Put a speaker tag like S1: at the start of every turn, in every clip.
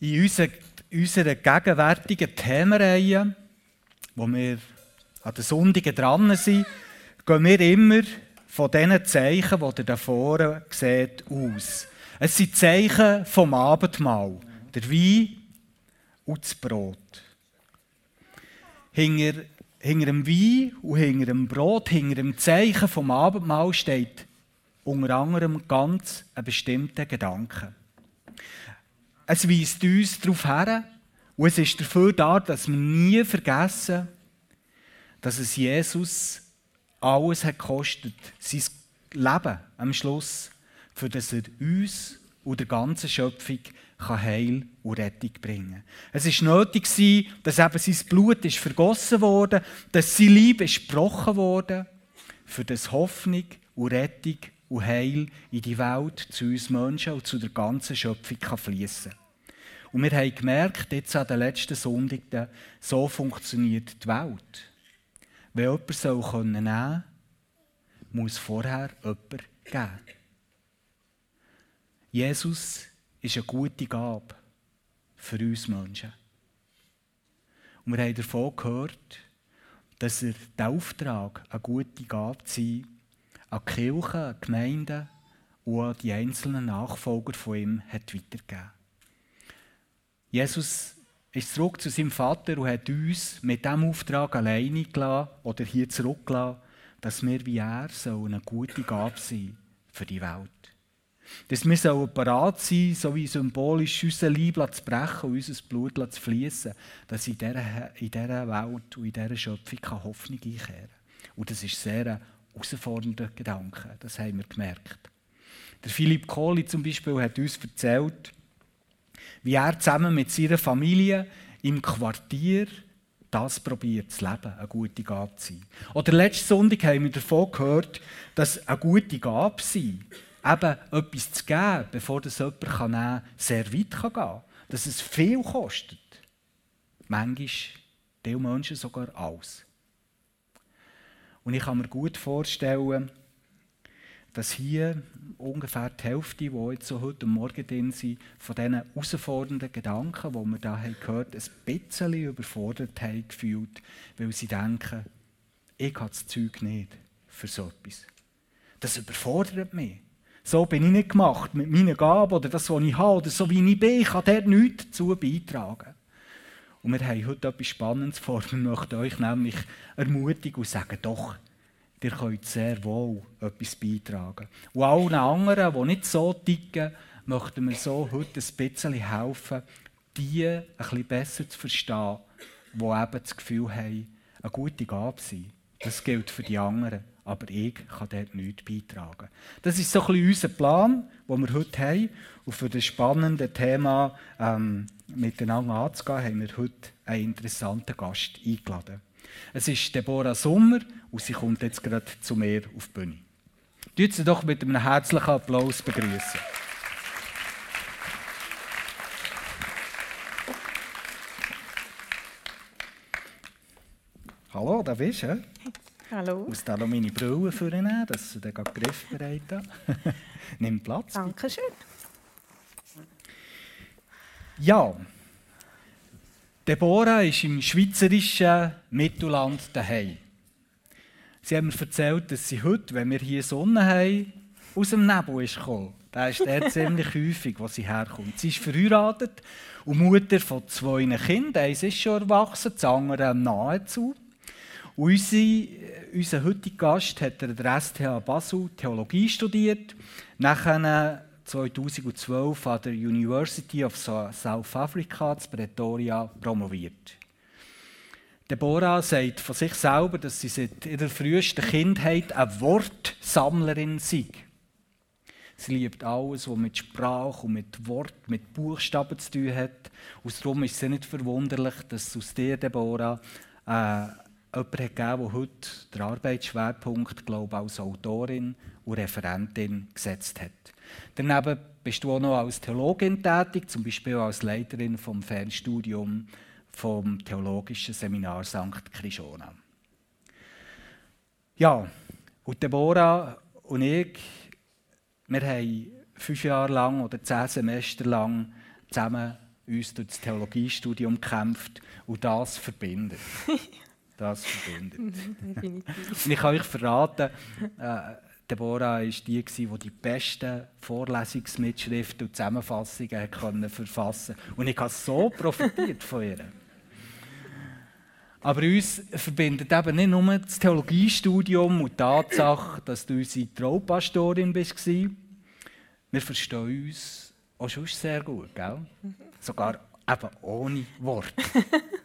S1: In unserer, unserer gegenwärtigen Themenreihe, wo wir an den Sonntagen dran sind, gehen wir immer von diesen Zeichen, die ihr da vorne seht, aus. Es sind Zeichen vom Abendmahl. Der Wein und das Brot. Hinter, hinter dem Wein und hinter dem Brot, hinter dem Zeichen vom Abendmahl steht unter anderem ganz ein bestimmter Gedanke. Es weist uns darauf her und es ist dafür da, dass wir nie vergessen, dass es Jesus alles hat gekostet, sein Leben am Schluss, für das er uns und der ganzen Schöpfung Heil und Rettung bringen kann. Es war nötig, dass eben sein Blut ist vergossen wurde, dass sein Liebe ist gebrochen wurde, für das Hoffnung und Rettung und Heil in die Welt, zu uns Menschen und zu der ganzen Schöpfung fließen kann. Und wir haben gemerkt, jetzt an den letzten Sonntagen, so funktioniert die Welt. Wenn jemand soll nehmen kann, muss vorher jemand geben. Jesus ist eine gute Gabe für uns Menschen. Und wir haben davon gehört, dass er den Auftrag, eine gute Gabe zu sein, an die Kirche, an die Gemeinden und an die einzelnen Nachfolger von ihm hat weitergegeben. Jesus ist zurück zu seinem Vater und hat uns mit diesem Auftrag alleine gelassen oder hier zurückgelassen, dass wir wie er so eine gute Gabe sein für die Welt. Dass wir so parat sein, so wie symbolisch unser Leib zu brechen und unser Blut zu fließen, dass in dieser, in dieser Welt und in dieser Schöpfung Hoffnung einkehren kann. Und das ist sehr ein herausfordernder Gedanke, das haben wir gemerkt. Der Philipp Kohli zum Beispiel hat uns erzählt, wie er zusammen mit seiner Familie im Quartier das probiert zu leben, eine gute Gabe zu sein. Oder letzten Sonntag haben wir davon gehört, dass eine gute Gabe sein, eben etwas zu geben, bevor das jemand nehmen kann, sehr weit gehen kann. Dass es viel kostet. Manchmal, die Menschen sogar alles. Und ich kann mir gut vorstellen, dass hier ungefähr die Hälfte, die jetzt so heute Morgen drin sind, von diesen herausfordernden Gedanken, die wir da gehört haben, ein bisschen überfordert haben gefühlt, weil sie denken, ich habe das Zeug nicht für so etwas. Das überfordert mich. So bin ich nicht gemacht mit meinen Gaben oder das, was ich habe oder so wie ich bin. Ich kann dort nichts dazu beitragen. Und wir haben heute etwas Spannendes vor. Wir möchten euch nämlich ermutigen und sagen, doch, ihr könnt sehr wohl etwas beitragen. Und allen anderen, die nicht so ticken, möchten wir so heute ein bisschen helfen, die ein bisschen besser zu verstehen, die eben das Gefühl haben, eine gute Gabe sein. Das gilt für die anderen, aber ich kann dort nichts beitragen. Das ist so ein bisschen unser Plan, den wir heute haben. Und für das spannende Thema ähm, miteinander anzugehen, haben wir heute einen interessanten Gast eingeladen. Es ist Deborah Sommer und sie kommt jetzt gerade zu mir auf die Bühne. Tut sie doch mit einem herzlichen Applaus begrüßen. Hallo, da bist du.
S2: Hallo.
S1: Ich muss da noch meine Brille vornehmen, dass du den griffbereit hast. Nimm Platz.
S2: Dankeschön.
S1: Ja, Deborah ist im schweizerischen Mittelland daheim. Sie haben mir erzählt, dass sie heute, wenn wir hier Sonne haben, aus dem Nebel ist gekommen. Der ist der ziemlich häufig, wo sie herkommt. Sie ist verheiratet und Mutter von zwei Kindern. Eins ist schon erwachsen, das andere nahezu. Und unsere, unser heutiger Gast hat an der STH Basel Theologie studiert, nachher 2012 an der University of South Africa in Pretoria promoviert. Deborah sagt von sich selber, dass sie seit ihrer frühesten Kindheit eine Wortsammlerin sei. Sie liebt alles, was mit Sprache und mit Wort, mit Buchstaben zu tun hat. Und darum ist es nicht verwunderlich, dass aus dir, Deborah, äh, jemand gegeben der heute den Arbeitsschwerpunkt, glaube als Autorin und Referentin gesetzt hat. Daneben bist du auch noch als Theologin tätig, zum Beispiel als Leiterin vom Fernstudium vom Theologischen Seminar St. Krishona. Ja, und Deborah und ich, wir haben fünf Jahre lang oder zehn Semester lang zusammen uns durch das Theologiestudium gekämpft und das verbindet. Das verbindet. Und ich kann euch verraten, äh, Deborah war die, die die besten Vorlesungsmitschriften und Zusammenfassungen verfassen konnte. Und ich habe so profitiert von ihr. Aber uns verbindet eben nicht nur das Theologiestudium und die Tatsache, dass du unsere Traupastorin bist. Wir verstehen uns auch schon sehr gut, gell? Sogar eben ohne Worte.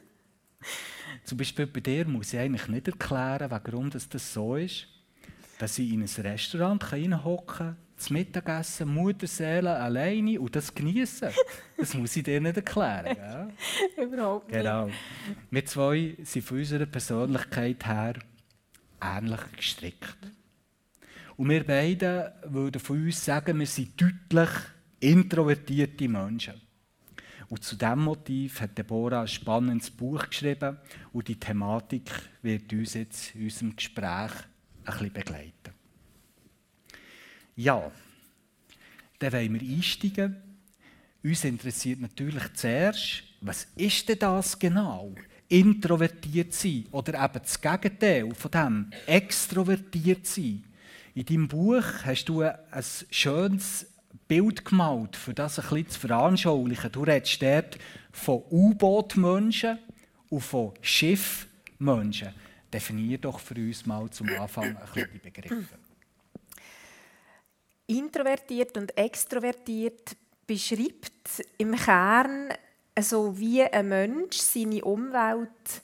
S1: Zum Beispiel bei dir muss ich eigentlich nicht erklären, warum das so ist, dass ich in ein Restaurant reinhocken kann, zum Mittagessen, Mutterseele alleine und das genießen. Das muss ich dir nicht erklären.
S2: Gell? Überhaupt nicht.
S1: Genau. Wir zwei sind von unserer Persönlichkeit her ähnlich gestrickt. Und wir beide würden von uns sagen, wir sind deutlich introvertierte Menschen. Und zu diesem Motiv hat Deborah ein spannendes Buch geschrieben und die Thematik wird uns jetzt in unserem Gespräch ein bisschen begleiten. Ja, dann wollen wir einsteigen. Uns interessiert natürlich zuerst, was ist denn das genau? Introvertiert sein oder eben das Gegenteil von dem, extrovertiert sein. In deinem Buch hast du ein schönes Bild gemalt, für das ein bisschen zu veranschaulichen. Du redest dort von U-Boot-Menschen und von Schiff-Menschen. Definier doch für uns mal zum Anfang ein bisschen die Begriffe.
S2: Introvertiert und extrovertiert beschreibt im Kern so wie ein Mensch seine Umwelt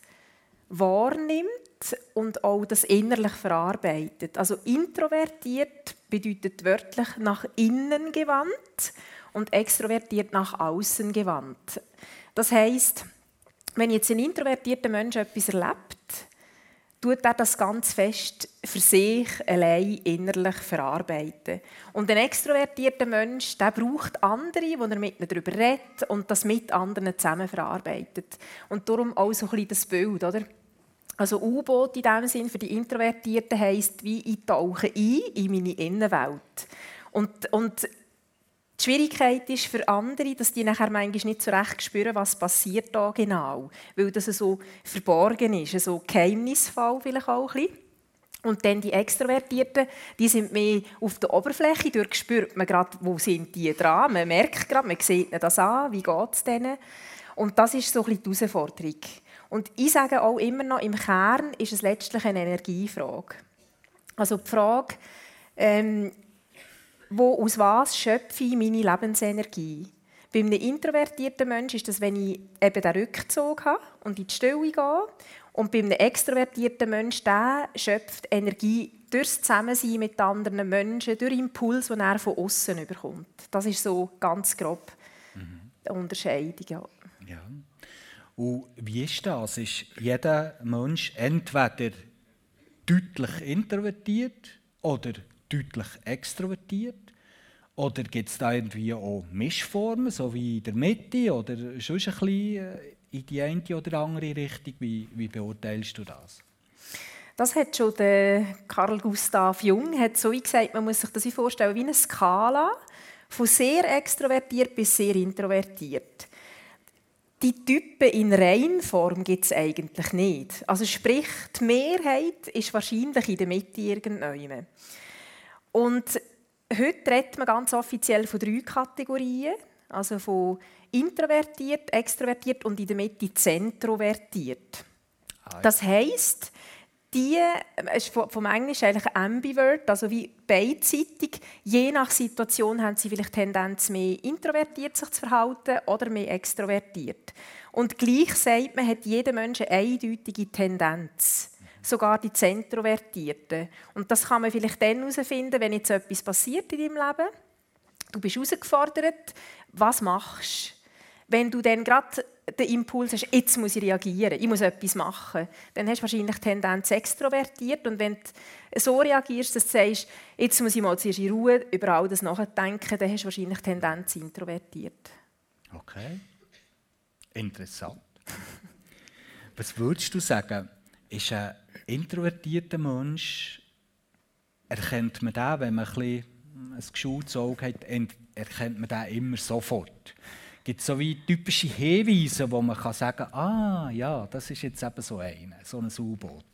S2: wahrnimmt und auch das innerlich verarbeitet. Also introvertiert bedeutet wörtlich nach innen gewandt und extrovertiert nach außen gewandt. Das heißt, wenn jetzt ein introvertierter Mensch etwas erlebt, tut er das ganz fest für sich allein innerlich verarbeiten. Und ein extrovertierter Mensch, der braucht andere, die er mit ihnen darüber redet und das mit anderen zusammen verarbeitet. Und darum auch so ein bisschen das Bild, oder? Also U-Boot in dem Sinn für die Introvertierten heisst, wie ich tauche ein in meine Innenwelt. Und, und die Schwierigkeit ist für andere, dass die nachher manchmal nicht so recht spüren, was passiert da genau, weil das so verborgen ist, so geheimnisvoll vielleicht auch ein. Und dann die Extrovertierten, die sind mehr auf der Oberfläche, dort spürt man gerade, wo sind die dran, man merkt gerade, man sieht das an, wie geht es denen. Und das ist so ein bisschen die Herausforderung. Und ich sage auch immer noch, im Kern ist es letztlich eine Energiefrage. Also die Frage, ähm, wo, aus was schöpfe ich meine Lebensenergie? Bei einem introvertierten Menschen ist das, wenn ich eben den Rückzug habe und in die Stille gehe. Und bei einem extrovertierten Menschen, der schöpft Energie durch das Zusammensein mit anderen Menschen, durch Impulse, die er von außen bekommt. Das ist so ganz grob mhm. die Unterscheidung. Ja.
S1: ja. Und wie ist das? Ist jeder Mensch entweder deutlich introvertiert oder deutlich extrovertiert? Oder gibt es da irgendwie auch Mischformen, so wie in der Mitte oder sonst ein bisschen äh, in die eine oder andere Richtung? Wie, wie beurteilst du das?
S2: Das hat schon der Karl Gustav Jung hat so gesagt, man muss sich das vorstellen wie eine Skala von sehr extrovertiert bis sehr introvertiert. Die Typen in Reihenform gibt es eigentlich nicht. Also sprich, die Mehrheit ist wahrscheinlich in der Mitte irgendwann. Und heute redet man ganz offiziell von drei Kategorien. Also von introvertiert, extrovertiert und in der Mitte zentrovertiert. Das heisst, die ist vom Englisch eigentlich ambivert, also wie beidseitig. Je nach Situation haben sie vielleicht Tendenz, mehr introvertiert sich zu verhalten oder mehr extrovertiert. Und gleich sagt man, hat jeder Mensch eine eindeutige Tendenz. Sogar die Zentrovertierten. Und das kann man vielleicht dann herausfinden, wenn jetzt etwas passiert in deinem Leben. Du bist herausgefordert, was machst du? Wenn du dann gerade den Impuls hast, jetzt muss ich reagieren, ich muss etwas machen, dann hast du wahrscheinlich die Tendenz extrovertiert. Und wenn du so reagierst, dass du sagst, jetzt muss ich mal zuerst in Ruhe über all das nachdenken, dann hast du wahrscheinlich die Tendenz introvertiert.
S1: Okay. Interessant. Was würdest du sagen, ist ein introvertierter Mensch, erkennt man den, wenn man ein, ein geschultes Auge hat, erkennt man den immer sofort. Gibt es so wie typische Hinweise, wo man kann sagen kann, ah ja, das ist jetzt eben so eine, so ein U-Boot?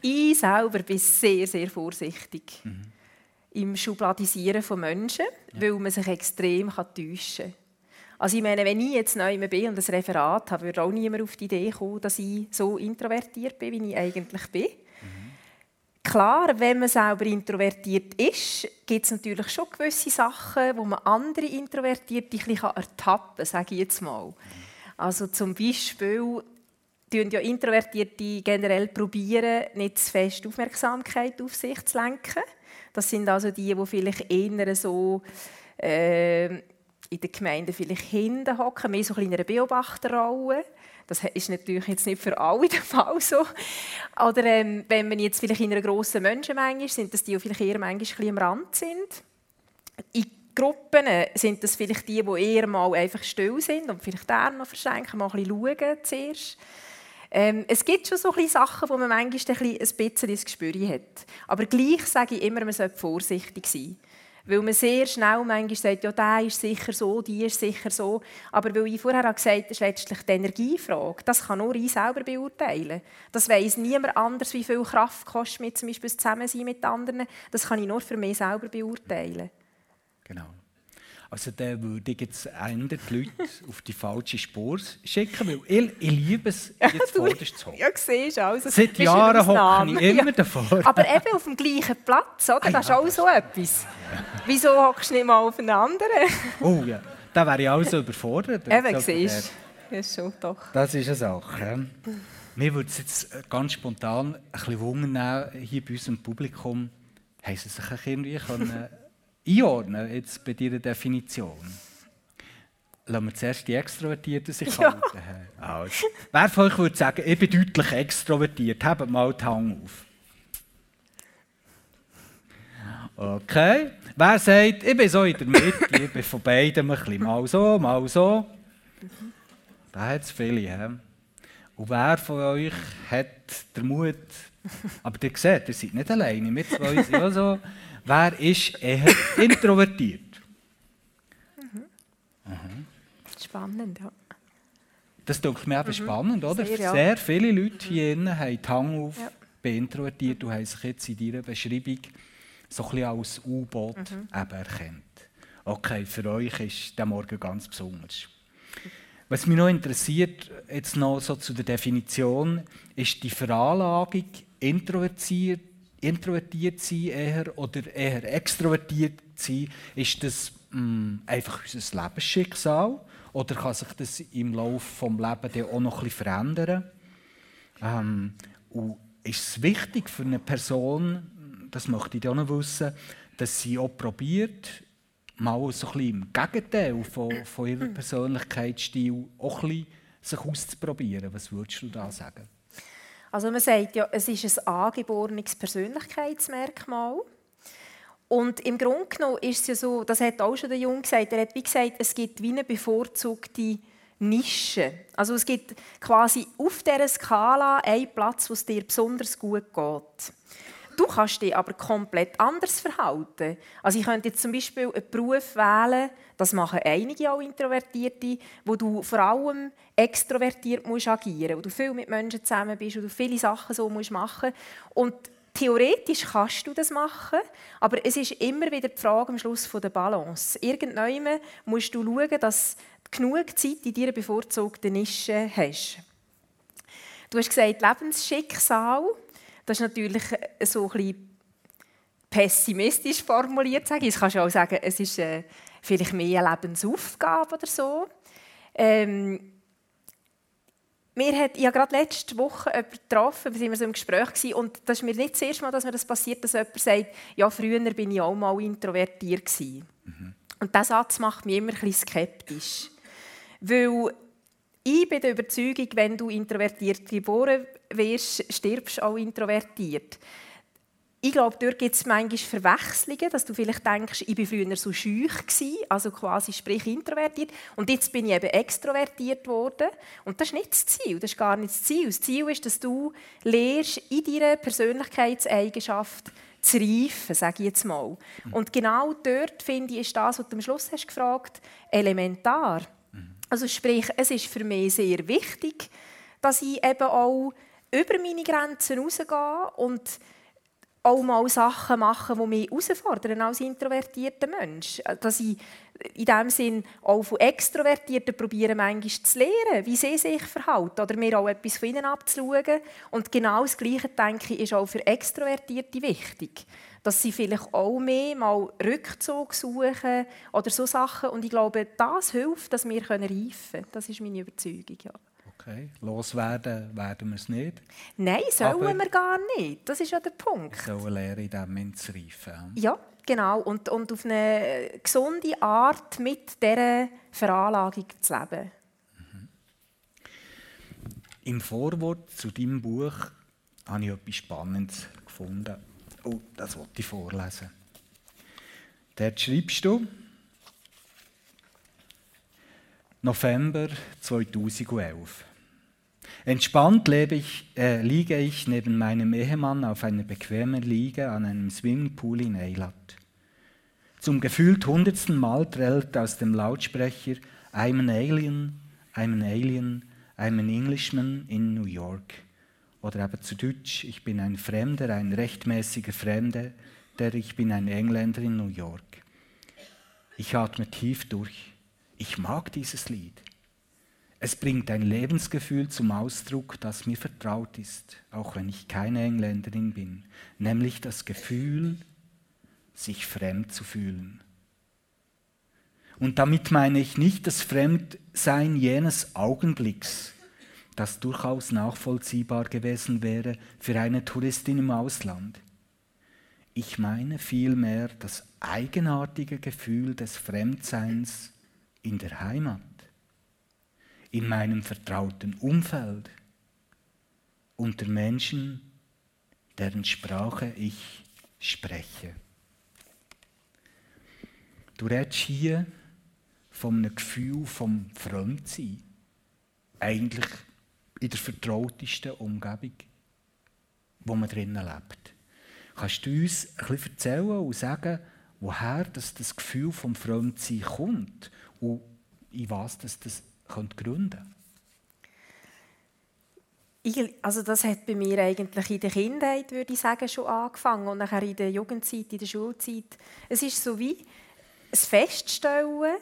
S2: Ich selber bin sehr, sehr vorsichtig mhm. im Schubladisieren von Menschen, ja. weil man sich extrem täuschen kann. Also ich meine, wenn ich jetzt neu bin und ein Referat habe, würde auch niemand auf die Idee kommen, dass ich so introvertiert bin, wie ich eigentlich bin. Klar, wenn man selber introvertiert ist, gibt es natürlich schon gewisse Sachen, wo man andere Introvertierte ein bisschen ertappen kann, sage ich jetzt mal. Also zum Beispiel tun ja Introvertierte generell probieren, nicht zu fest Aufmerksamkeit auf sich zu lenken. Das sind also die, die vielleicht eher so äh, in der Gemeinde vielleicht hinten hocken, mehr so in einer Beobachterrolle. Das ist natürlich jetzt nicht für alle der Fall so. Oder ähm, wenn man jetzt vielleicht in einer grossen Menschenmenge ist, sind das die, die vielleicht eher manchmal am Rand sind. In Gruppen sind das vielleicht die, die eher mal einfach still sind und vielleicht eher noch verschenken, mal ein bisschen schauen zuerst. Ähm, es gibt schon so ein Sachen, wo man manchmal ein bisschen ins Gespür hat. Aber gleich sage ich immer, man sollte vorsichtig sein. Weil man sehr schnell manchmal sagt, ja, der ist sicher so, die ist sicher so. Aber weil ich vorher gesagt habe, ist letztlich die Energiefrage. Das kann nur ich selber beurteilen. Das weiss niemand anders, wie viel Kraft kostet mir zum Beispiel das Zusammensein mit anderen. Das kann ich nur für mich selber beurteilen.
S1: Genau. Also dann würde ich jetzt die Leute auf die falsche Spur schicken, weil ich, ich liebe es, jetzt vorderst zu hocken.
S2: Ja, siehst du. Also,
S1: Seit Jahren hocke ich immer ja. davor.
S2: Aber eben auf dem gleichen Platz, oder? Das ist auch so etwas. Wieso hockst du nicht mal auf einen anderen?
S1: Oh ja, da wäre ich auch so überfordert.
S2: Eben, siehst du. Das ist schon doch.
S1: Das ist eine Sache. Mir würde es jetzt äh, ganz spontan ein bisschen wundern, hier bei unserem Publikum, haben sie sich irgendwie können einordnen jetzt bei dieser Definition? Lassen wir zuerst die Extrovertierten sich ja. halten. Also. Wer von euch würde sagen, ich bin deutlich extrovertiert? Habt mal die Hand auf. Okay. Wer sagt, ich bin so in der Mitte, ich bin von beiden ein bisschen mal so, mal so? Da hat es viele. He? Und wer von euch hat den Mut, aber ihr seht, ihr seid nicht alleine, wir zwei sind ja so, Wer ist eher introvertiert?
S2: Mhm. Spannend, ja.
S1: Das denke mir eben mhm. spannend, oder? Sehr, ja. Sehr viele Leute hier mhm. haben die Hang auf, ja. beintroveriert und haben sich jetzt in deiner Beschreibung so ein bisschen als U-Boot mhm. erkannt. Okay, für euch ist der Morgen ganz besonders. Was mich noch interessiert, jetzt noch so zu der Definition, ist die Veranlagung, introvertiert introvertiert sein eher oder eher extrovertiert sein? Ist das mh, mm, einfach unser Lebensschicksal oder kann sich das im Laufe des Lebens auch noch ein bisschen verändern? Ähm, und ist es wichtig für eine Person, das möchte ich auch noch wissen, dass sie auch probiert, mal so ein bisschen im Gegenteil von, von ihrem Persönlichkeitsstil auch ein bisschen sich auszuprobieren. Was würdest du da sagen?
S2: Also man sagt ja, es ist ein angeborenes Persönlichkeitsmerkmal. Und im Grunde genommen ist es ja so, das hat auch schon der Jung gesagt, er hat wie gesagt, es gibt wie eine bevorzugte Nische. Also es gibt quasi auf dieser Skala einen Platz, wo es dir besonders gut geht. Du kannst dich aber komplett anders verhalten. Also ich könnte jetzt zum Beispiel einen Beruf wählen, das machen einige auch Introvertierte, wo du vor allem extrovertiert musst agieren, wo du viel mit Menschen zusammen bist, wo du viele Sachen so musst machen und Theoretisch kannst du das machen, aber es ist immer wieder die Frage am Schluss der Balance. Irgendwann musst du schauen, dass du genug Zeit in deiner bevorzugten Nische hast. Du hast gesagt, Lebensschicksal. Das ist natürlich so ein bisschen pessimistisch formuliert. Sage ich. Das kannst du auch sagen, es ist äh, vielleicht mehr eine Lebensaufgabe oder so. Ähm, mir hat, ich habe gerade letzte Woche jemanden getroffen, wir waren so im Gespräch gewesen, und das ist mir nicht das erste Mal, dass mir das passiert, dass jemand sagt, ja, früher bin ich auch mal introvertiert gewesen. Mhm. Und dieser Satz macht mich immer ein bisschen skeptisch. Weil ich bin der Überzeugung, wenn du introvertiert geboren wirst, stirbst du auch introvertiert. Ich glaube, dort gibt es manchmal Verwechslungen, dass du vielleicht denkst, ich war früher so schüch, also quasi sprich introvertiert, und jetzt bin ich eben extrovertiert worden. Und das ist nicht das Ziel, das ist gar nicht das Ziel. Das Ziel ist, dass du lernst, in deiner Persönlichkeitseigenschaft zu reifen, sage ich jetzt mal. Und genau dort, finde ich, ist das, was du am Schluss hast gefragt elementar. Also sprich, es ist für mich sehr wichtig, dass ich eben auch über meine Grenzen rausgehe und auch mal Sachen machen, die mich herausfordern als introvertierter Mensch. Dass ich in dem Sinn auch von Extrovertierten probiere, manchmal zu lernen, wie sie sich verhalten oder mir auch etwas von ihnen abzuschauen. Und genau das Gleiche, denke ich, ist auch für Extrovertierte wichtig. Dass sie vielleicht auch mehr mal Rückzug suchen oder so Sachen. Und ich glaube, das hilft, dass wir reifen können. Das ist meine Überzeugung, ja.
S1: Okay. Loswerden werden wir es nicht.
S2: Nein, sollen Aber wir gar nicht. Das ist ja der Punkt.
S1: Wir sollen lernen, in Moment zu reifen.
S2: Ja, genau. Und, und auf eine gesunde Art mit dieser Veranlagung zu leben. Mhm.
S1: Im Vorwort zu deinem Buch habe ich etwas Spannendes gefunden. Oh, das wollte ich vorlesen. Dort schreibst du, November 2011. Entspannt ich, äh, liege ich neben meinem Ehemann auf einer bequemen Liege an einem Swimmingpool in Eilat. Zum gefühlt hundertsten Mal trällert aus dem Lautsprecher I'm an alien, I'm an alien, I'm an Englishman in New York. Oder eben zu Deutsch, ich bin ein Fremder, ein rechtmäßiger Fremder, der ich bin ein Engländer in New York. Ich atme tief durch. Ich mag dieses Lied. Es bringt ein Lebensgefühl zum Ausdruck, das mir vertraut ist, auch wenn ich keine Engländerin bin, nämlich das Gefühl, sich fremd zu fühlen. Und damit meine ich nicht das Fremdsein jenes Augenblicks, das durchaus nachvollziehbar gewesen wäre für eine Touristin im Ausland. Ich meine vielmehr das eigenartige Gefühl des Fremdseins in der Heimat in meinem vertrauten Umfeld, unter Menschen, deren Sprache ich spreche. Du redest hier von einem Gefühl vom Fremdsein, eigentlich in der vertrautesten Umgebung, wo man drinnen lebt. Kannst du uns bisschen erzählen und sagen, woher das, das Gefühl vom Fremdsein kommt und in was das, das könnte gründen
S2: ich, also das hat bei mir eigentlich in der Kindheit, würde ich sagen, schon angefangen und nachher in der Jugendzeit, in der Schulzeit. Es ist so wie ein Feststellen,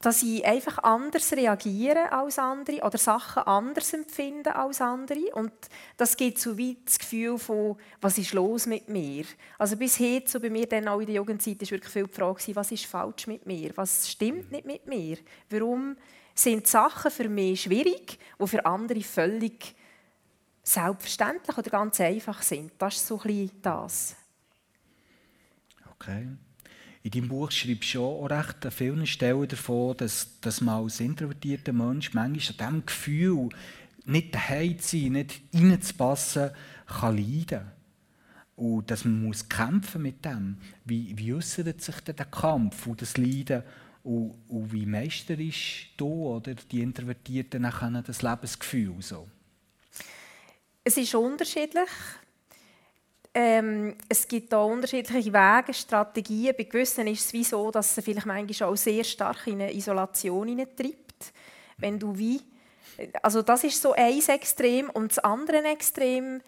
S2: dass ich einfach anders reagiere als andere oder Sachen anders empfinde als andere. Und das gibt so wie das Gefühl von, was ist los mit mir? Also bis heute, so bei mir dann auch in der Jugendzeit, war wirklich viel die Frage, was ist falsch mit mir? Was stimmt nicht mit mir? Warum sind Sachen für mich schwierig, die für andere völlig selbstverständlich oder ganz einfach sind. Das ist so ein das.
S1: Okay. In deinem Buch schreibst du auch recht an vielen Stellen davon, dass, dass man als introvertierter Mensch manchmal an diesem Gefühl, nicht daheim zu sein, nicht reinzupassen, kann leiden. Und dass man muss kämpfen mit dem. Wie, wie äußert sich denn der Kampf und das Leiden und, und wie meisterisch du oder die Introvertierten das Lebensgefühl so?
S2: Es ist unterschiedlich. Ähm, es gibt auch unterschiedliche Wege, Strategien. Bei gewissen ist es wie so, dass es vielleicht manchmal auch sehr stark in eine Isolation treibt. Wenn du wie, also das ist so ein Extrem und das andere Extrem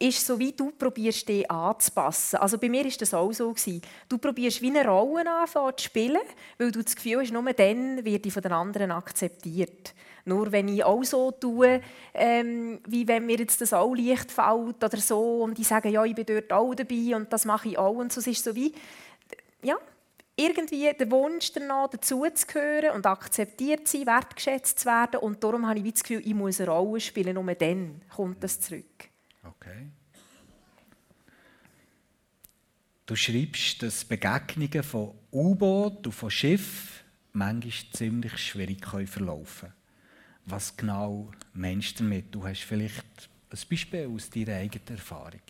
S2: ist so, wie du probierst, dich anzupassen. Also bei mir war das auch so. Du probierst wie eine Rolle anfangen zu spielen, weil du das Gefühl hast, nur dann wird die von den anderen akzeptiert. Nur wenn ich auch so tue, ähm, wie wenn mir jetzt das auch leicht fällt oder so und die sagen, ja, ich bin dort auch dabei und das mache ich auch und so, es ist so wie, ja, irgendwie der Wunsch danach, dazuzugehören und akzeptiert zu sein, wertgeschätzt zu werden und darum habe ich das Gefühl, ich muss eine Rolle spielen, nur dann kommt das zurück.
S1: Okay. Du schreibst, dass Begegnungen von U-Boot und von Schiff manchmal ziemlich schwierig verlaufen können. Was genau meinst du damit? Du hast vielleicht ein Beispiel aus deiner eigenen Erfahrung.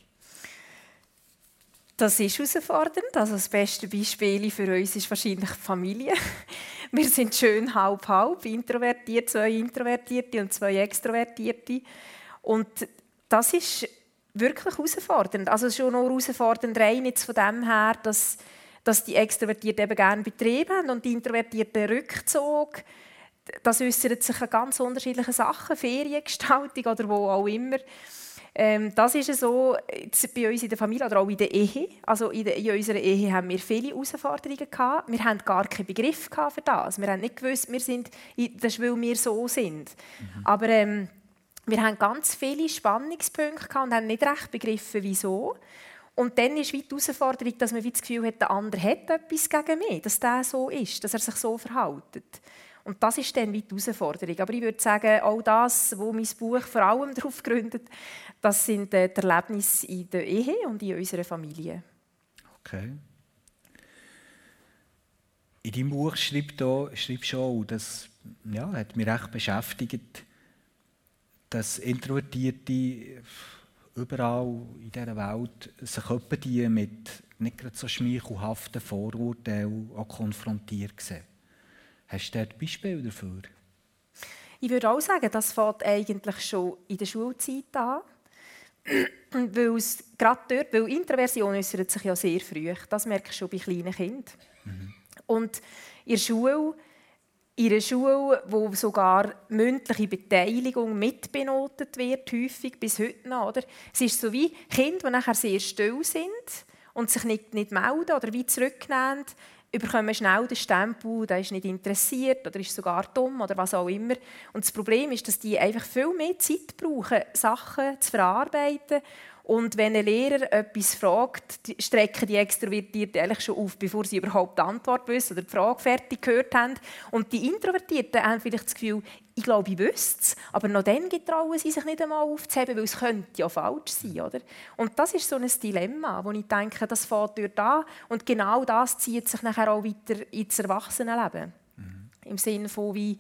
S2: Das ist herausfordernd. Also das beste Beispiel für uns ist wahrscheinlich die Familie. Wir sind schön halb-halb, introvertiert, zwei Introvertierte und zwei Extrovertierte. Und das ist wirklich herausfordernd. Also schon noch herausfordernd rein jetzt von dem her, dass, dass die Extrovertierten eben gerne Betrieb haben und die Introvertierten Rückzug. Das äußert sich an ganz unterschiedlichen Sachen, Feriengestaltung oder wo auch immer. Ähm, das ist so bei uns in der Familie oder auch in der Ehe. Also in, der, in unserer Ehe haben wir viele Herausforderungen gehabt. Wir haben gar keinen Begriff für das. Wir haben nicht gewusst, wir sind, das ist, weil wir so sind. Mhm. Aber ähm, wir haben ganz viele Spannungspunkte gehabt und haben nicht recht begriffen, wieso. Und dann ist die Herausforderung, dass man das Gefühl hat, der andere hat etwas gegen mich, dass der so ist, dass er sich so verhält. Und das ist dann die Herausforderung. Aber ich würde sagen, auch das, wo mein Buch vor allem darauf gründet, das sind äh, die Erlebnisse in der Ehe und in unserer Familie.
S1: Okay. In deinem Buch schreibst du auch, das ja, hat mich recht beschäftigt, dass Introvertierte überall in dieser Welt sich die mit nicht gerade so schmeichelhaften Vorurteilen auch konfrontiert sehen. Hast du dort Beispiele dafür?
S2: Ich würde auch sagen, das fängt eigentlich schon in der Schulzeit an. weil es gerade dort, weil Introversion äußert sich ja sehr früh. Das merke ich schon bei kleinen Kindern. Mhm. Und in der Schule, in einer Schule, wo sogar mündliche Beteiligung mitbenotet wird, häufig bis heute noch. Oder? Es ist so wie Kinder, die nachher sehr still sind und sich nicht, nicht melden oder wie zurücknehmen, überkommen schnell den Stempel, der ist nicht interessiert oder ist sogar dumm oder was auch immer. Und das Problem ist, dass die einfach viel mehr Zeit brauchen, Sachen zu verarbeiten und wenn ein Lehrer etwas fragt, strecken die Extrovertierten eigentlich schon auf, bevor sie überhaupt die Antwort wissen oder die Frage fertig gehört haben. Und die Introvertierten haben vielleicht das Gefühl, ich glaube, ich wüsste es, aber noch dann getrauen sie sich nicht einmal aufzuheben, weil es könnte ja falsch sein. Oder? Und das ist so ein Dilemma, wo ich denke, das fängt dort an und genau das zieht sich nachher auch weiter ins Erwachsenenleben. Mhm. Im Sinne von, wie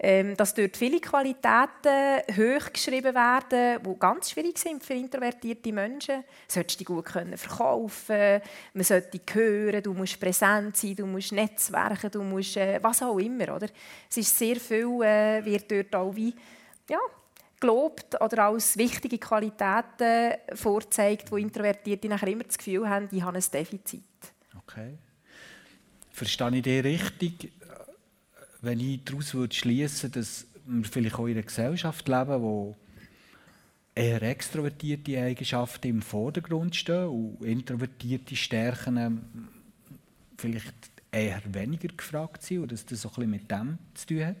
S2: ähm, dass dort viele Qualitäten hochgeschrieben werden, die ganz schwierig sind für introvertierte Menschen. Du solltest dich gut können verkaufen, man sollte dich hören, du musst präsent sein, du musst netzwerken, du musst äh, was auch immer. Oder? Es ist sehr viel, äh, wird dort auch wie, ja, gelobt oder als wichtige Qualitäten vorzeigt, wo Introvertierte nachher immer das Gefühl haben, die haben ein Defizit.
S1: Okay. Verstehe ich dich richtig? Wenn ich daraus schließen würde, dass wir vielleicht auch in einer Gesellschaft leben, wo eher extrovertierte Eigenschaften im Vordergrund stehen und introvertierte Stärken ähm, vielleicht eher weniger gefragt sind und dass das so ein mit dem zu tun hat?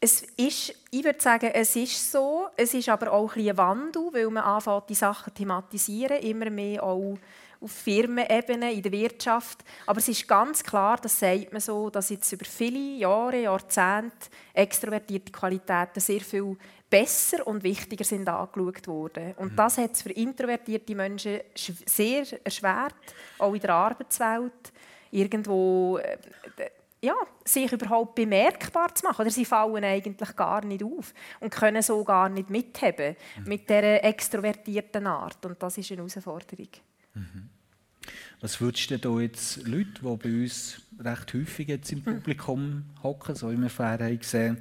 S2: Es ist, ich würde sagen, es ist so. Es ist aber auch ein, ein Wandel, weil man anfängt, die Sachen thematisieren, immer mehr auch auf Firmenebene, in der Wirtschaft. Aber es ist ganz klar, das sagt man so, dass jetzt über viele Jahre, Jahrzehnte extrovertierte Qualitäten sehr viel besser und wichtiger sind angeschaut worden. Und das hat es für introvertierte Menschen sehr erschwert, auch in der Arbeitswelt, irgendwo äh, ja, sich überhaupt bemerkbar zu machen. Oder sie fallen eigentlich gar nicht auf und können so gar nicht mitheben mit dieser extrovertierten Art. Und das ist eine Herausforderung. Mhm.
S1: Was würdest du denn jetzt Leute, die bei uns recht häufig jetzt im. Publikum hocken, so wir vorher gesehen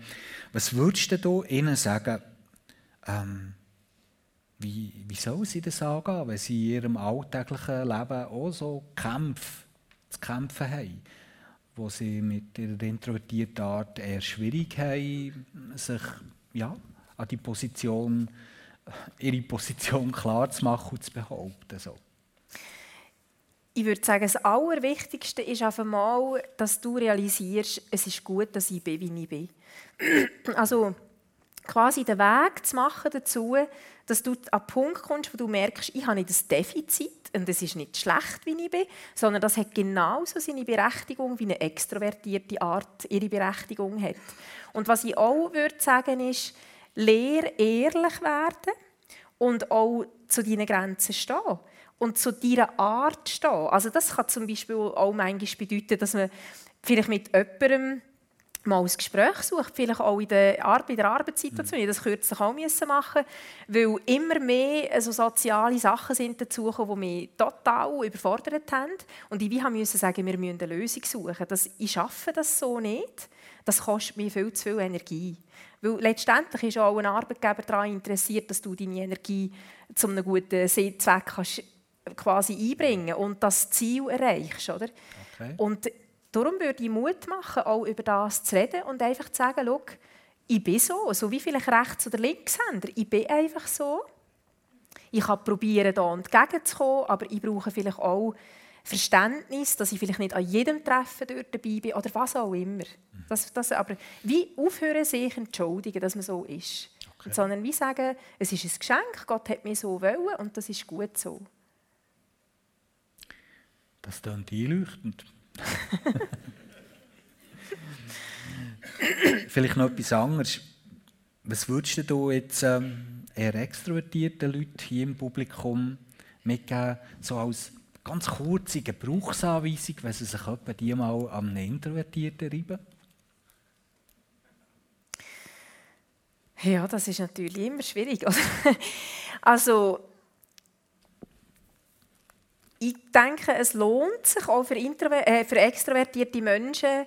S1: was würdest du ihnen sagen, ähm, wie, wie soll sie das angehen, wenn sie in ihrem alltäglichen Leben auch so Kämpfe zu kämpfen haben, wo sie mit ihrer introvertierten Art eher schwierig haben, sich ja, an die Position, ihre Position klar zu machen und zu behaupten. So
S2: ich würde sagen, das Allerwichtigste ist auf einmal, dass du realisierst, es ist gut, dass ich bin, wie ich bin. Also quasi den Weg zu machen dazu, dass du an den Punkt kommst, wo du merkst, ich habe nicht das Defizit und es ist nicht schlecht, wie ich bin, sondern das hat genauso seine Berechtigung, wie eine extrovertierte Art ihre Berechtigung hat. Und was ich auch würde sagen ist, lehr ehrlich werden und auch zu deinen Grenzen stehen und zu deiner Art stehen. Also das kann zum Beispiel auch manchmal bedeuten, dass man vielleicht mit jemandem mal ein Gespräch sucht, vielleicht auch in der, Arbeit, in der Arbeitssituation. Mhm. Das kürzlich auch müssen machen, weil immer mehr so soziale Sachen sind dazugekommen, die mich total überfordert haben. Und ich musste sagen, wir müssen eine Lösung suchen. Das, ich schaffe das so nicht. Das kostet mir viel zu viel Energie. Weil letztendlich ist auch ein Arbeitgeber daran interessiert, dass du deine Energie zu einem guten Zweck kannst quasi einbringen und das Ziel erreichst. Oder? Okay. Und darum würde ich Mut machen, auch über das zu reden und einfach zu sagen, schau, ich bin so, so wie vielleicht Rechts- oder Linkshänder. Ich bin einfach so. Ich kann probieren, da entgegenzukommen, aber ich brauche vielleicht auch Verständnis, dass ich vielleicht nicht an jedem Treffen dort dabei bin oder was auch immer. Das, das, aber wie aufhören, sich entschuldigen, dass man so ist. Okay. Sondern wie sagen, es ist ein Geschenk, Gott hat mich so wollen und das ist gut so.
S1: Das klingt einleuchtend. Vielleicht noch etwas anderes. Was würdest du jetzt ähm, eher extrovertierten Leuten hier im Publikum mitgeben, so als ganz kurze Gebrauchsanweisung, wenn sie sich etwa die mal an einen Introvertierten reiben?
S2: Ja, das ist natürlich immer schwierig. also, ich denke, es lohnt sich auch für, äh, für extrovertierte Menschen,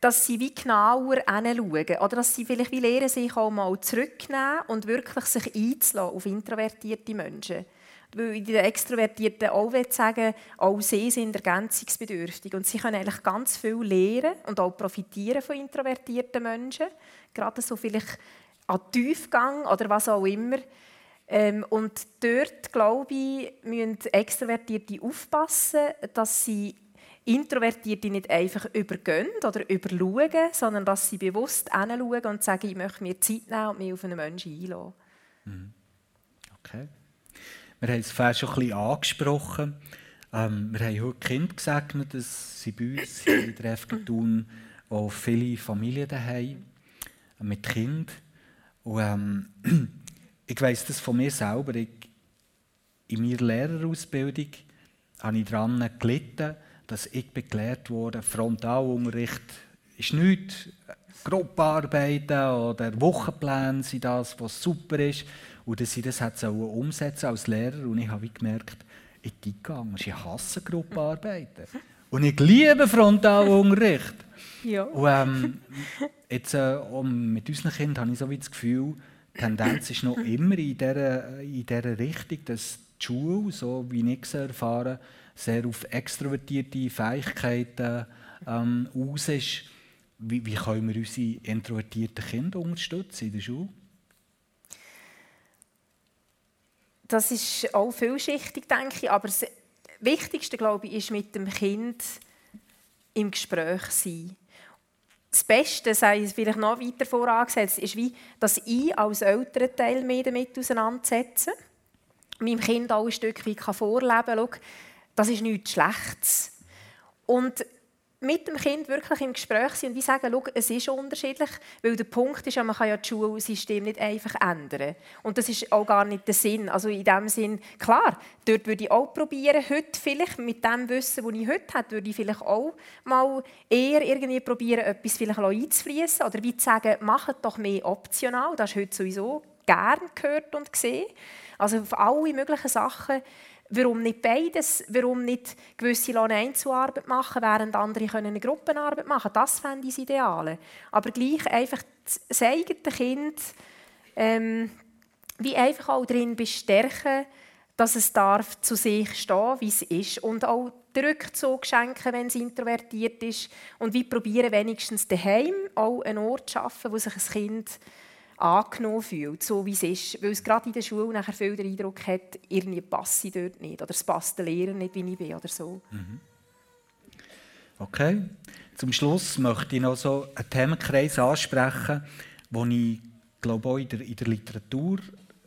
S2: dass sie wie genauer hinschauen. Oder dass sie vielleicht wie lernen, sich auch mal zurücknehmen und wirklich sich einzulassen auf introvertierte Menschen. Weil ich den Extrovertierten auch sagen auch sie sind ergänzungsbedürftig. Und sie können eigentlich ganz viel lernen und auch profitieren von introvertierten Menschen. Gerade so vielleicht an Tiefgang oder was auch immer. Ähm, und dort, glaube ich, müssen Extrovertierte aufpassen, dass sie Introvertierte nicht einfach übergehen oder überschauen, sondern dass sie bewusst hinschauen und sagen, ich möchte mir Zeit nehmen und mich auf einen Menschen einlassen.
S1: Mhm. Okay. Wir haben es vorhin schon ein bisschen angesprochen. Ähm, wir haben heute Kinder gesegnet, dass sie bei uns in der FG tun, auch viele Familien daheim mit Kind. Und, ähm, ich weiß das von mir selber. Ich, in meiner Lehrerausbildung habe ich daran gelitten, dass ich gelehrt wurde, Frontalunterricht ist nichts. Gruppenarbeiten oder Wochenpläne sind das, was super ist. Und dass ich das umsetzen als Lehrer. Und ich habe gemerkt, ich gehe gegangen. Ich hasse Gruppenarbeiten. Und ich liebe Frontalunterricht.
S2: Ja.
S1: Und ähm, jetzt, äh, mit unseren Kindern habe ich so wie das Gefühl, Tendenz ist noch immer in dieser, in dieser Richtung, dass die Schule, so wie ich es erfahre, sehr auf extrovertierte Fähigkeiten ähm, aus ist. Wie, wie können wir unsere introvertierten Kinder unterstützen in der Schule?
S2: Das ist auch vielschichtig, denke ich. Aber das Wichtigste, glaube ich, ist mit dem Kind im Gespräch sein. Das Beste, sei es vielleicht noch weiter vorangesetzt, ist, wie, dass ich als Elternteil mich damit auseinandersetze, meinem Kind auch ein Stück weit vorleben kann, das ist nichts Schlechtes. Und mit dem Kind wirklich im Gespräch sein und wie sagen, es ist unterschiedlich, weil der Punkt ist, man kann ja das Schulsystem nicht einfach ändern. Und das ist auch gar nicht der Sinn. Also in dem Sinn, klar, dort würde ich auch probieren, heute vielleicht mit dem Wissen, das ich heute habe, würde ich vielleicht auch mal eher irgendwie probieren, etwas vielleicht einzufließen oder wie zu sagen, macht doch mehr optional, das ist heute sowieso gern gehört und gesehen. Also auf alle möglichen Sachen Warum nicht beides? Warum nicht gewisse eine Einzelarbeit machen, während andere können eine Gruppenarbeit machen Das fände ich das Ideale. Aber gleich einfach das eigene Kind ähm, wie einfach auch darin bestärken, dass es darf zu sich stehen, wie es ist und auch den Rückzug schenken, wenn es introvertiert ist und wie probieren wenigstens daheim auch einen Ort zu schaffen, wo sich ein Kind angenommen fühlt, so wie es ist. Weil es gerade in der Schule nachher viel den Eindruck hat, irgendwie passe ich dort nicht oder es passt der Lehrer nicht, wie ich bin oder so.
S1: Mhm. Okay. Zum Schluss möchte ich noch so einen Themenkreis ansprechen, wo ich glaube auch in der, in der Literatur,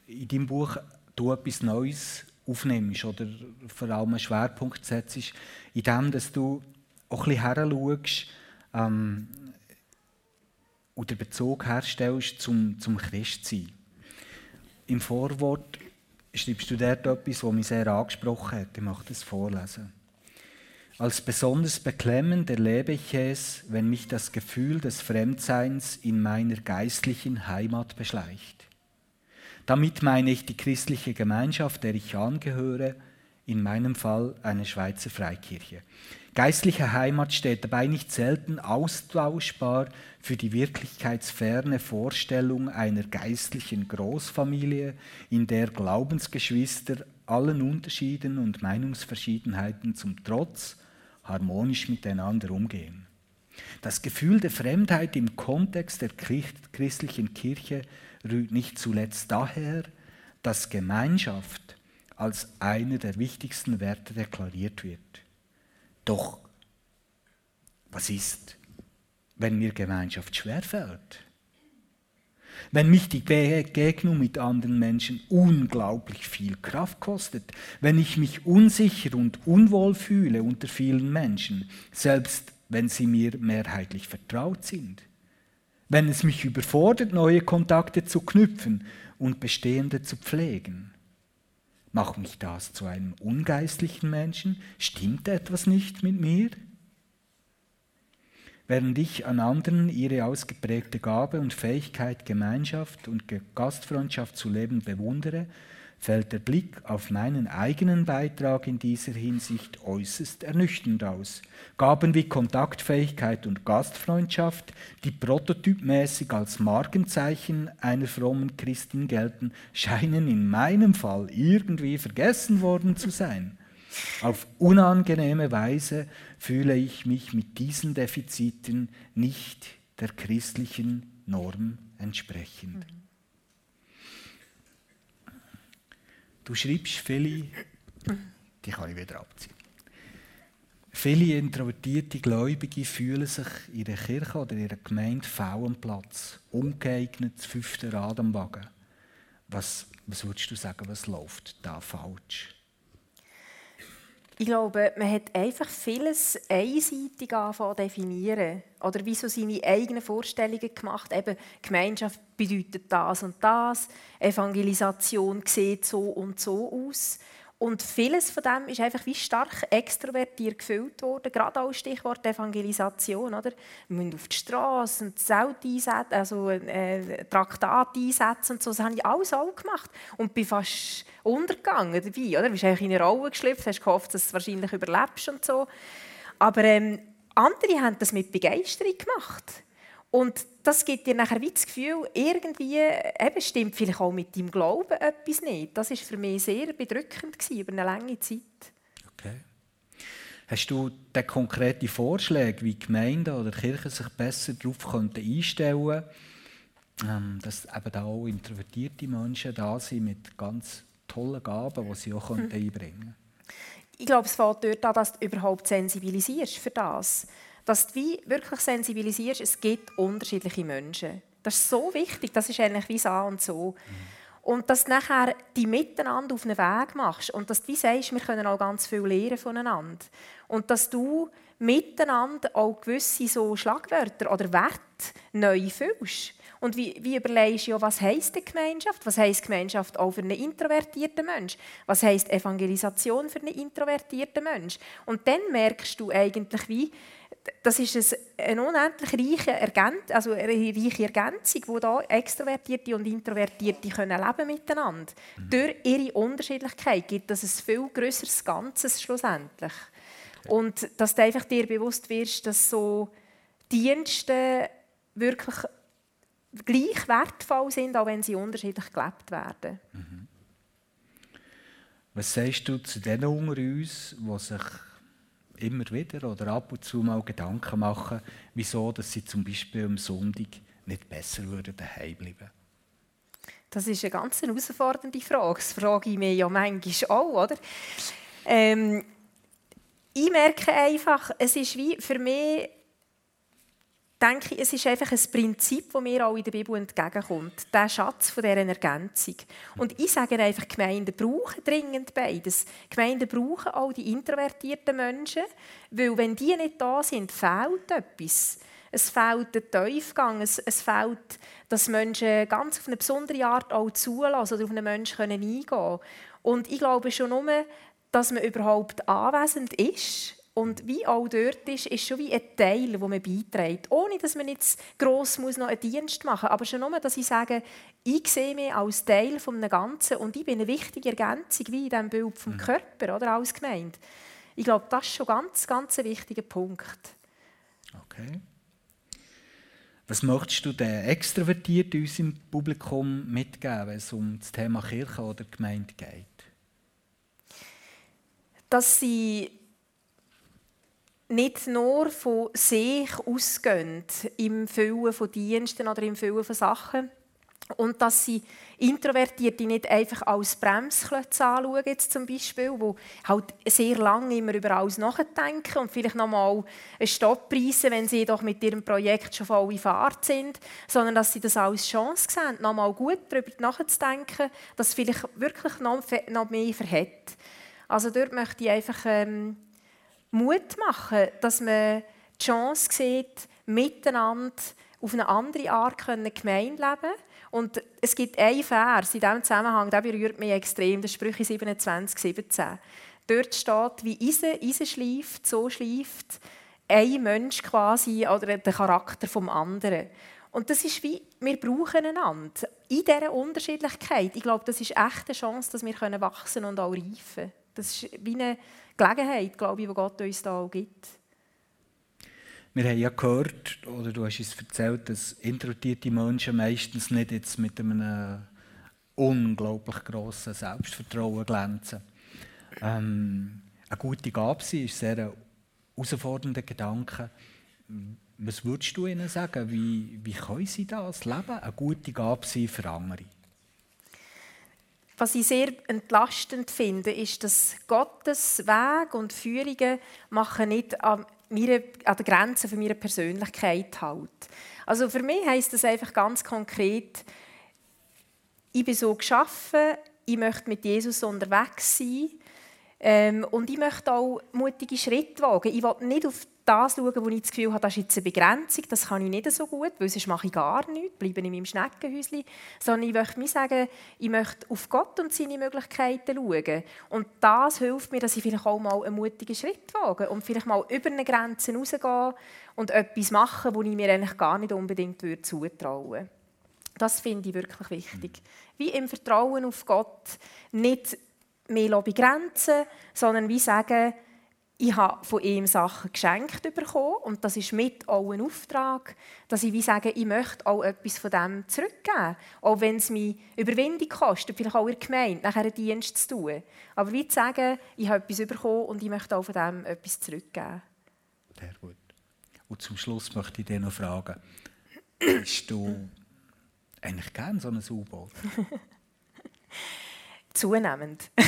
S1: in deinem Buch, du etwas Neues aufnimmst oder vor allem einen Schwerpunkt setzt, in dem, dass du auch ein bisschen heranschaust, ähm, und den Bezug herstellst zum, zum Christsein. Im Vorwort schreibst du dort etwas, das mich sehr angesprochen hat. Ich möchte es vorlesen. Als besonders beklemmend erlebe ich es, wenn mich das Gefühl des Fremdseins in meiner geistlichen Heimat beschleicht. Damit meine ich die christliche Gemeinschaft, der ich angehöre, in meinem Fall eine Schweizer Freikirche. Geistliche Heimat steht dabei nicht selten austauschbar für die wirklichkeitsferne Vorstellung einer geistlichen Großfamilie, in der Glaubensgeschwister allen Unterschieden und Meinungsverschiedenheiten zum Trotz harmonisch miteinander umgehen. Das Gefühl der Fremdheit im Kontext der christlichen Kirche rührt nicht zuletzt daher, dass Gemeinschaft als einer der wichtigsten Werte deklariert wird. Doch, was ist, wenn mir Gemeinschaft schwerfällt? Wenn mich die Begegnung mit anderen Menschen unglaublich viel Kraft kostet, wenn ich mich unsicher und unwohl fühle unter vielen Menschen, selbst wenn sie mir mehrheitlich vertraut sind, wenn es mich überfordert, neue Kontakte zu knüpfen und bestehende zu pflegen. Macht mich das zu einem ungeistlichen Menschen? Stimmt etwas nicht mit mir? Während ich an anderen ihre ausgeprägte Gabe und Fähigkeit, Gemeinschaft und Gastfreundschaft zu leben bewundere, fällt der Blick auf meinen eigenen Beitrag in dieser Hinsicht äußerst ernüchternd aus. Gaben wie Kontaktfähigkeit und Gastfreundschaft, die prototypmäßig als Markenzeichen einer frommen Christin gelten, scheinen in meinem Fall irgendwie vergessen worden zu sein. Auf unangenehme Weise fühle ich mich mit diesen Defiziten nicht der christlichen Norm entsprechend. Du schreibst viele, die kann ich wieder abziehen. Viele introvertierte Gläubige fühlen sich in ihrer Kirche oder in ihrer Gemeinde faul am Platz, ungeeignet, das fünfte Rad am Wagen. Was, was würdest du sagen, was läuft da falsch?
S2: Ich glaube, man hat einfach vieles einseitig zu definieren. Oder wie so seine eigenen Vorstellungen gemacht. Eben, Gemeinschaft bedeutet das und das. Evangelisation sieht so und so aus. Und vieles von dem ist einfach wie stark extrovertiert gefüllt worden. Gerade auch Stichwort Evangelisation. Oder? Wir müssen auf die Straße und Zelt einsetzen, also äh, Traktat einsetzen und so. Das habe ich alles auch gemacht. Und bin fast untergegangen dabei. Oder? Du bist eigentlich in eine Rolle geschlüpft, hast gehofft, dass du es wahrscheinlich überlebst und so. Aber ähm, andere haben das mit Begeisterung gemacht. Und das gibt dir nachher wie das Gefühl, irgendwie eben stimmt vielleicht auch mit deinem Glauben etwas nicht. Das war für mich sehr bedrückend gewesen, über eine lange Zeit.
S1: Okay. Hast du den konkreten Vorschläge, wie Gemeinden oder Kirchen sich besser darauf einstellen könnten, ähm, dass eben da auch introvertierte Menschen da sind mit ganz tollen Gaben, die sie auch hm. einbringen könnten?
S2: Ich glaube, es fällt dort an, dass du überhaupt sensibilisierst für das dass du wie wirklich sensibilisierst, es gibt unterschiedliche Menschen. Das ist so wichtig, das ist eigentlich wie so und so. Und dass du nachher die miteinander auf einen Weg machst und dass du wie sagst, wir können auch ganz viel lernen voneinander. Und dass du miteinander auch gewisse so Schlagwörter oder Werte neu fühlst. Und wie, wie überlegst du, ja, was heisst die Gemeinschaft? Was heisst Gemeinschaft auch für einen introvertierten Mensch? Was heisst Evangelisation für einen introvertierten Mensch? Und dann merkst du eigentlich, wie, das ist eine unendlich reiche, Ergänz also eine reiche Ergänzung, wo da Extrovertierte und Introvertierte können leben miteinander. Mhm. Durch ihre Unterschiedlichkeit gibt es ein viel größeres Ganzes schlussendlich. Und dass du einfach dir bewusst wirst, dass so Dienste wirklich gleich wertvoll sind, auch wenn sie unterschiedlich gelebt werden. Mhm.
S1: Was sagst du zu denen unter uns, die sich immer wieder oder ab und zu mal Gedanken machen, wieso dass sie zum Beispiel am Sonntag nicht besser würden daheim bleiben
S2: Das ist eine ganz herausfordernde Frage. Das frage ich mich ja manchmal auch. Oder? Ähm, ich merke einfach, es ist wie für mich denke ich, es ist einfach ein Prinzip, das mir auch in der Bibel entgegenkommt. Der Schatz von dieser Ergänzung. Und ich sage einfach, Gemeinden brauchen dringend beides. Gemeinden brauchen auch die introvertierten Menschen, weil wenn die nicht da sind, fehlt etwas. Es fehlt der Tiefgang, es, es fehlt, dass Menschen ganz auf eine besondere Art auch zulassen oder auf einen Menschen eingehen können. Und ich glaube schon nur, dass man überhaupt anwesend ist Und wie auch dort ist, ist schon wie ein Teil, den man beiträgt. Ohne, dass man jetzt gross muss noch einen Dienst machen muss. Aber schon nur, dass ich sage, ich sehe mich als Teil von einem Ganzen und ich bin eine wichtige Ergänzung, wie in diesem Bild vom mhm. Körper, oder, als Gemeinde. Ich glaube, das ist schon ganz, ganz ein wichtiger Punkt.
S1: Okay. Was möchtest du den extrovertiert unserem Publikum mitgeben, wenn es um das Thema Kirche oder Gemeinde geht?
S2: Dass sie nicht nur von sich ausgehen im Füllen von Diensten oder im Füllen von Sachen und dass sie Introvertierte nicht einfach als Bremsklötze anschauen, jetzt zum Beispiel, wo halt sehr lange immer über alles nachdenken und vielleicht noch mal einen Stopp preisen, wenn sie doch mit ihrem Projekt schon voll in Fahrt sind, sondern dass sie das als Chance sehen, noch mal gut darüber nachzudenken, dass vielleicht wirklich noch, noch mehr verhält. Also dort möchte ich einfach ähm, Mut machen, dass man die Chance sieht, miteinander auf eine andere Art Gemeinde leben Und es gibt einen Vers in diesem Zusammenhang, der berührt mich extrem, das ist Sprüche 27, 17. Dort steht, wie Eisen, Eisen schleift, so schleift ein Mensch quasi oder der Charakter vom anderen. Und das ist wie, wir brauchen einander. In dieser Unterschiedlichkeit. Ich glaube, das ist echt eine Chance, dass wir wachsen und auch reifen können. Das ist wie eine Gelegenheit, glaube ich, die Gott uns da auch gibt.
S1: Wir haben ja gehört, oder du hast uns erzählt, dass introvertierte Menschen meistens nicht jetzt mit einem unglaublich grossen Selbstvertrauen glänzen. Ähm, eine gute Gabe sein ist sehr ein herausfordernder Gedanke. Was würdest du ihnen sagen? Wie, wie können sie das leben? Eine gute Gabe sein für andere?
S2: Was ich sehr entlastend finde, ist, dass Gottes Weg und Führungen machen nicht an, meine, an der Grenze von meiner Persönlichkeit halt. Also für mich heißt das einfach ganz konkret, ich bin so geschaffen, ich möchte mit Jesus unterwegs sein ähm, und ich möchte auch mutige Schritte wagen. Ich will nicht auf das schauen, wo ich das Gefühl habe, das ist jetzt eine Begrenzung, das kann ich nicht so gut, weil sonst mache ich gar nichts, bleibe in meinem Schneckenhäuschen, sondern ich möchte mir sagen, ich möchte auf Gott und seine Möglichkeiten schauen. Und das hilft mir, dass ich vielleicht auch mal einen mutigen Schritt wage und vielleicht mal über eine Grenze rausgehe und etwas mache, wo ich mir eigentlich gar nicht unbedingt zutrauen würde. Das finde ich wirklich wichtig. Wie im Vertrauen auf Gott nicht mehr begrenzen, sondern wie sagen, ich habe von ihm Sachen geschenkt bekommen und das ist mit auch ein Auftrag, dass ich wie sage, ich möchte auch etwas von dem zurückgeben. Auch wenn es mir Überwindung kostet, vielleicht auch in der Gemeinde, nachher einen Dienst zu tun. Aber wie zu sagen, ich habe etwas bekommen und ich möchte auch von dem etwas zurückgeben.
S1: Sehr gut. Und zum Schluss möchte ich dich noch fragen, bist du eigentlich gerne so ein U-Boot?
S2: Zunehmend.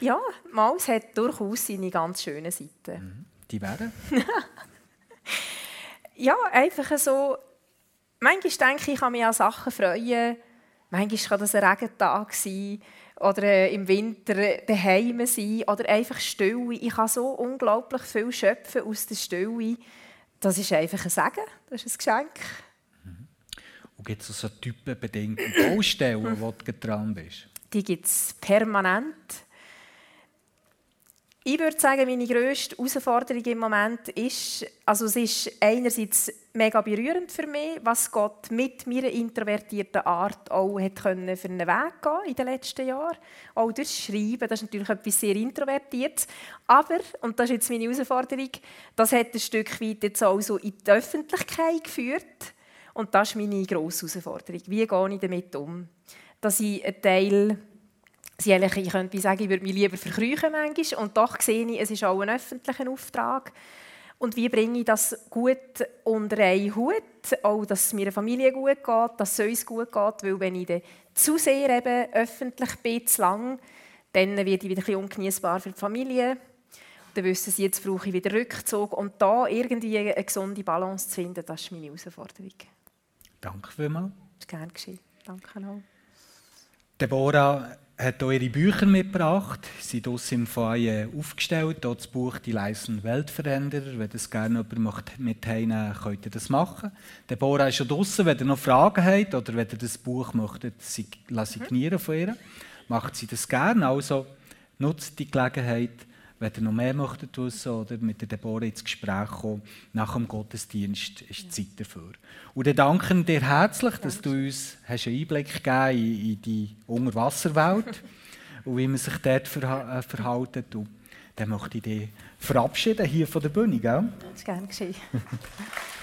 S2: Ja, Maus hat durchaus seine ganz schönen Seiten. Mhm.
S1: Die werden?
S2: ja, einfach so. Manchmal denke ich, ich kann mich an Sachen freuen. Manchmal kann das ein Regentag sein oder äh, im Winter daheim sein oder einfach Stille. Ich kann so unglaublich viel schöpfen aus der Stille. Das ist einfach ein Segen, das ist ein Geschenk.
S1: Mhm. Und gibt es so typenbedingte Baustellen, wo du dran bist?
S2: Die gibt es permanent. Ich würde sagen, meine grösste Herausforderung im Moment ist, also es ist einerseits mega berührend für mich, was Gott mit meiner introvertierten Art auch hat für einen Weg gehen in den letzten Jahren. Auch das Schreiben, das ist natürlich etwas sehr Introvertiertes. Aber, und das ist jetzt meine Herausforderung, das hat ein Stück weit jetzt auch so in die Öffentlichkeit geführt. Und das ist meine grosse Herausforderung. Wie gehe ich damit um? Dass ich einen Teil Sie ich könnte sagen, ich würde mich lieber verkrüchen manchmal. Und doch sehe ich, es ist auch ein öffentlicher Auftrag. Und wie bringe ich das gut unter einen Hut? Auch, dass es meiner Familie gut geht, dass es uns gut geht. Weil wenn ich dann zu sehr eben öffentlich bin, zu lang, dann werde ich wieder ein ungenießbar für die Familie. Dann wissen sie, jetzt brauche ich wieder Rückzug. Und da irgendwie eine gesunde Balance zu finden, das ist meine Herausforderung.
S1: Danke vielmals.
S2: Das ist gerne geschehen. Danke auch.
S1: Deborah hat auch ihre Bücher mitgebracht. Sie sind im Foyer aufgestellt. Dort das Buch «Die leisen Weltveränderer». Wenn das gerne jemand mit heimnehmen könnt ihr das machen. Deborah ist schon draußen. Wenn ihr noch Fragen habt oder wenn ihr das Buch möchtet, signieren von ihr, macht sie das gerne. Also nutzt die Gelegenheit, wenn ihr noch mehr möchtet wissen oder mit der Deborah ins Gespräch kommen, nach dem Gottesdienst ist die Zeit dafür. Und dann danken dir herzlich, dass du uns hast einen Einblick gegeben in, in die Unterwasserwelt und wie man sich dort verha äh, verhält. Und dann möchte ich dich verabschieden hier von der Bühne. Gell?
S2: Das ist gerne geschehen.